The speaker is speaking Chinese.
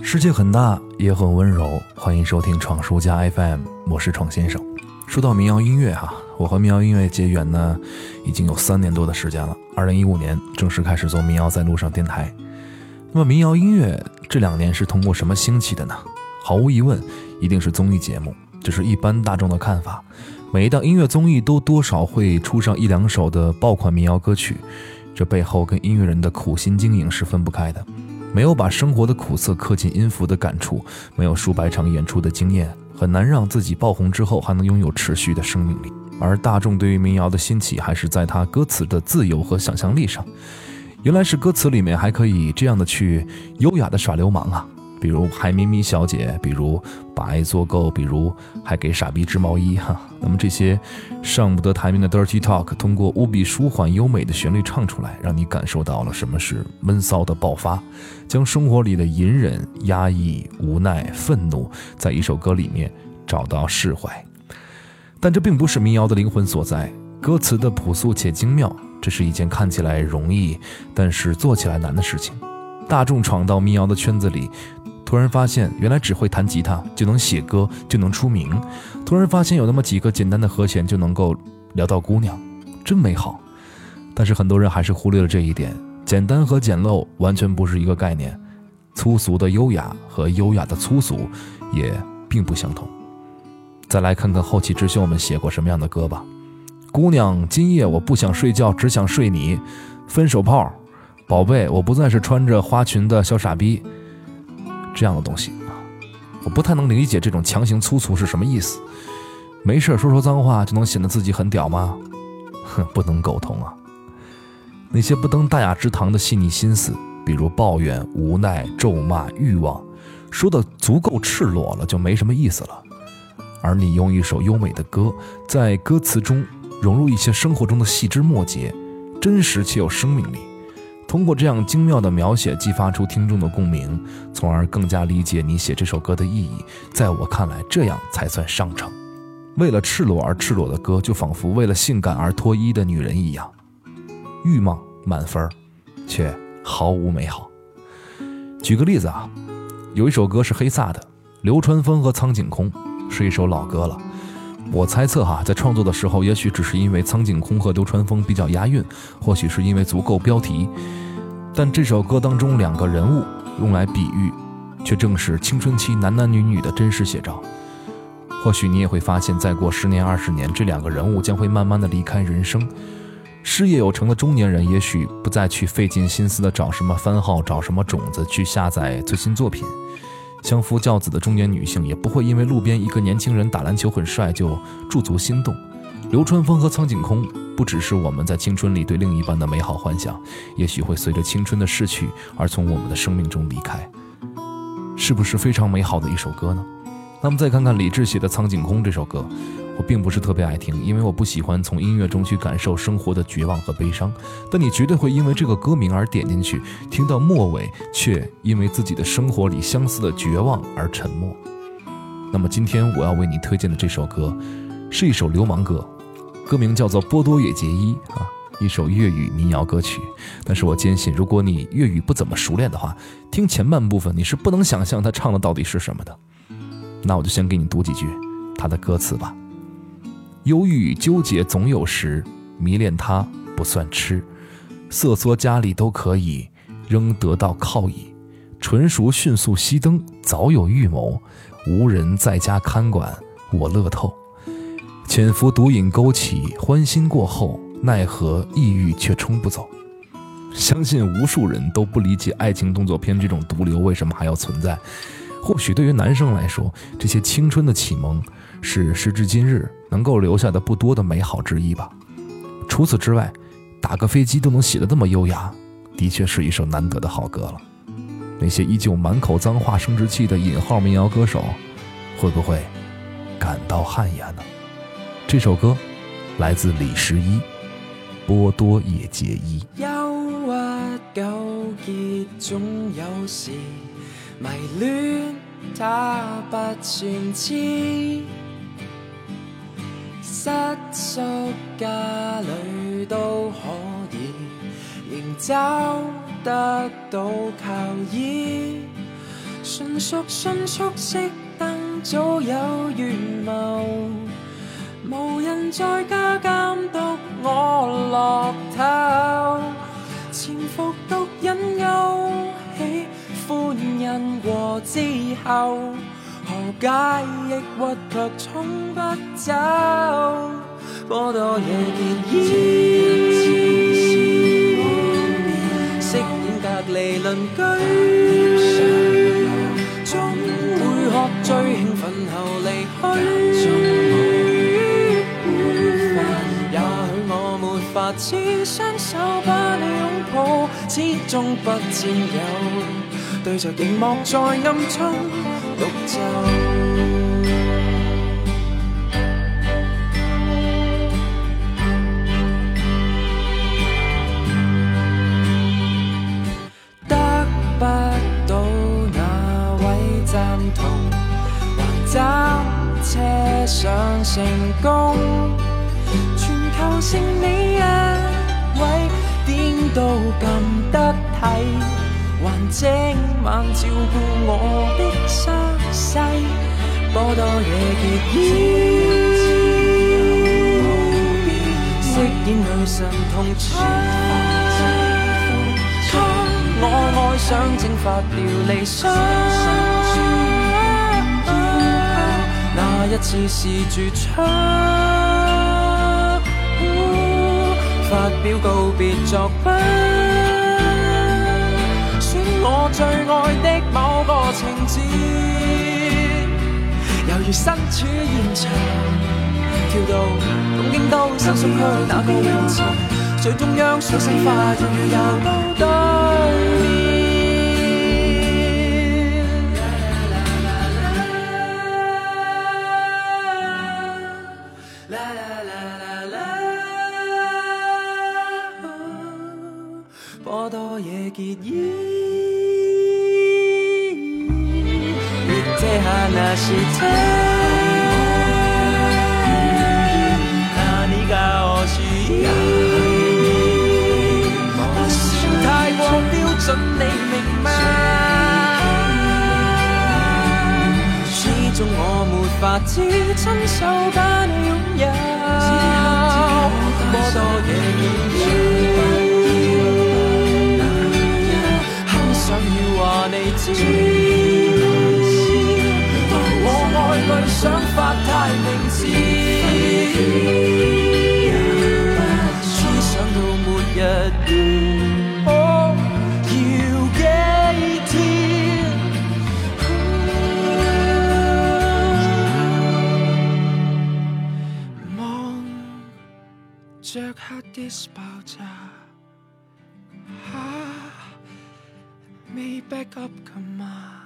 世界很大，也很温柔。欢迎收听闯书家 FM，我是闯先生。说到民谣音乐哈，我和民谣音乐结缘呢，已经有三年多的时间了。二零一五年正式开始做民谣在路上电台。那么民谣音乐这两年是通过什么兴起的呢？毫无疑问，一定是综艺节目。这是一般大众的看法。每一档音乐综艺都多少会出上一两首的爆款民谣歌曲，这背后跟音乐人的苦心经营是分不开的。没有把生活的苦涩刻进音符的感触，没有数百场演出的经验，很难让自己爆红之后还能拥有持续的生命力。而大众对于民谣的兴起，还是在他歌词的自由和想象力上。原来是歌词里面还可以这样的去优雅的耍流氓啊！比如海咪咪小姐，比如把爱做够，比如还给傻逼织毛衣哈。那么这些上不得台面的 dirty talk，通过无比舒缓优美的旋律唱出来，让你感受到了什么是闷骚的爆发，将生活里的隐忍、压抑、无奈、愤怒，在一首歌里面找到释怀。但这并不是民谣的灵魂所在，歌词的朴素且精妙，这是一件看起来容易，但是做起来难的事情。大众闯到民谣的圈子里。突然发现，原来只会弹吉他就能写歌，就能出名。突然发现，有那么几个简单的和弦就能够聊到姑娘，真美好。但是很多人还是忽略了这一点：简单和简陋完全不是一个概念。粗俗的优雅和优雅的粗俗也并不相同。再来看看后起之秀们写过什么样的歌吧。姑娘，今夜我不想睡觉，只想睡你。分手炮，宝贝，我不再是穿着花裙的小傻逼。这样的东西啊，我不太能理解这种强行粗俗是什么意思。没事说说脏话就能显得自己很屌吗？哼，不能苟同啊。那些不登大雅之堂的细腻心思，比如抱怨、无奈、咒骂、欲望，说的足够赤裸了，就没什么意思了。而你用一首优美的歌，在歌词中融入一些生活中的细枝末节，真实且有生命力。通过这样精妙的描写，激发出听众的共鸣，从而更加理解你写这首歌的意义。在我看来，这样才算上乘。为了赤裸而赤裸的歌，就仿佛为了性感而脱衣的女人一样，欲望满分，却毫无美好。举个例子啊，有一首歌是黑撒的，流川枫和苍井空，是一首老歌了。我猜测哈，在创作的时候，也许只是因为苍井空和流川枫比较押韵，或许是因为足够标题。但这首歌当中两个人物用来比喻，却正是青春期男男女女的真实写照。或许你也会发现，再过十年、二十年，这两个人物将会慢慢的离开人生。事业有成的中年人，也许不再去费尽心思的找什么番号、找什么种子去下载最新作品。相夫教子的中年女性也不会因为路边一个年轻人打篮球很帅就驻足心动。流川枫和苍井空不只是我们在青春里对另一半的美好幻想，也许会随着青春的逝去而从我们的生命中离开，是不是非常美好的一首歌呢？那么再看看李志写的《苍井空》这首歌。我并不是特别爱听，因为我不喜欢从音乐中去感受生活的绝望和悲伤。但你绝对会因为这个歌名而点进去，听到末尾，却因为自己的生活里相似的绝望而沉默。那么今天我要为你推荐的这首歌，是一首流氓歌，歌名叫做《波多野结衣》啊，一首粤语民谣歌曲。但是我坚信，如果你粤语不怎么熟练的话，听前半部分你是不能想象他唱的到底是什么的。那我就先给你读几句他的歌词吧。忧郁纠结总有时，迷恋他不算痴，瑟缩家里都可以，仍得到靠倚。纯熟迅速熄灯，早有预谋，无人在家看管，我乐透。潜伏毒瘾勾起，欢心过后，奈何抑郁却冲不走。相信无数人都不理解爱情动作片这种毒瘤为什么还要存在。或许对于男生来说，这些青春的启蒙。是时至今日能够留下的不多的美好之一吧。除此之外，打个飞机都能写得这么优雅，的确是一首难得的好歌了。那些依旧满口脏话、生殖器的引号民谣歌手，会不会感到汗颜呢？这首歌来自李十一，《波多野结衣》。失宿家里都可以，仍找得到靠倚。纯属迅速熄灯，早有预谋，无人在家监督我落头，潜伏毒瘾勾起欢欣过之后，解抑郁却冲不走？波多野结衣，饰演隔离邻居，终会喝醉兴奋后离去。也许我没法子双手把你拥抱，始终不占有，对着荧幕在暗中独奏。得不到那位赞同，还找车上成功，全球剩你一位，点都咁得体，还整晚照顾我的伤势，波多野结衣。饰演女神同窗，当我爱上蒸发掉理想。那一次是绝唱，发表告别作品，最爱的某个情节，犹如身处现场。跳到东京都新宿区那个泳池，最中央水星花園又到對面。啦啦啦啦啦，波多野結衣，って話して。何が欲しい？不算太過標準，你明嗎？始終我沒法子親手把 想法太明智，只想到末日邊，哦，要幾天？望着 Hades 爆炸，啊，未 back up 㗎嘛？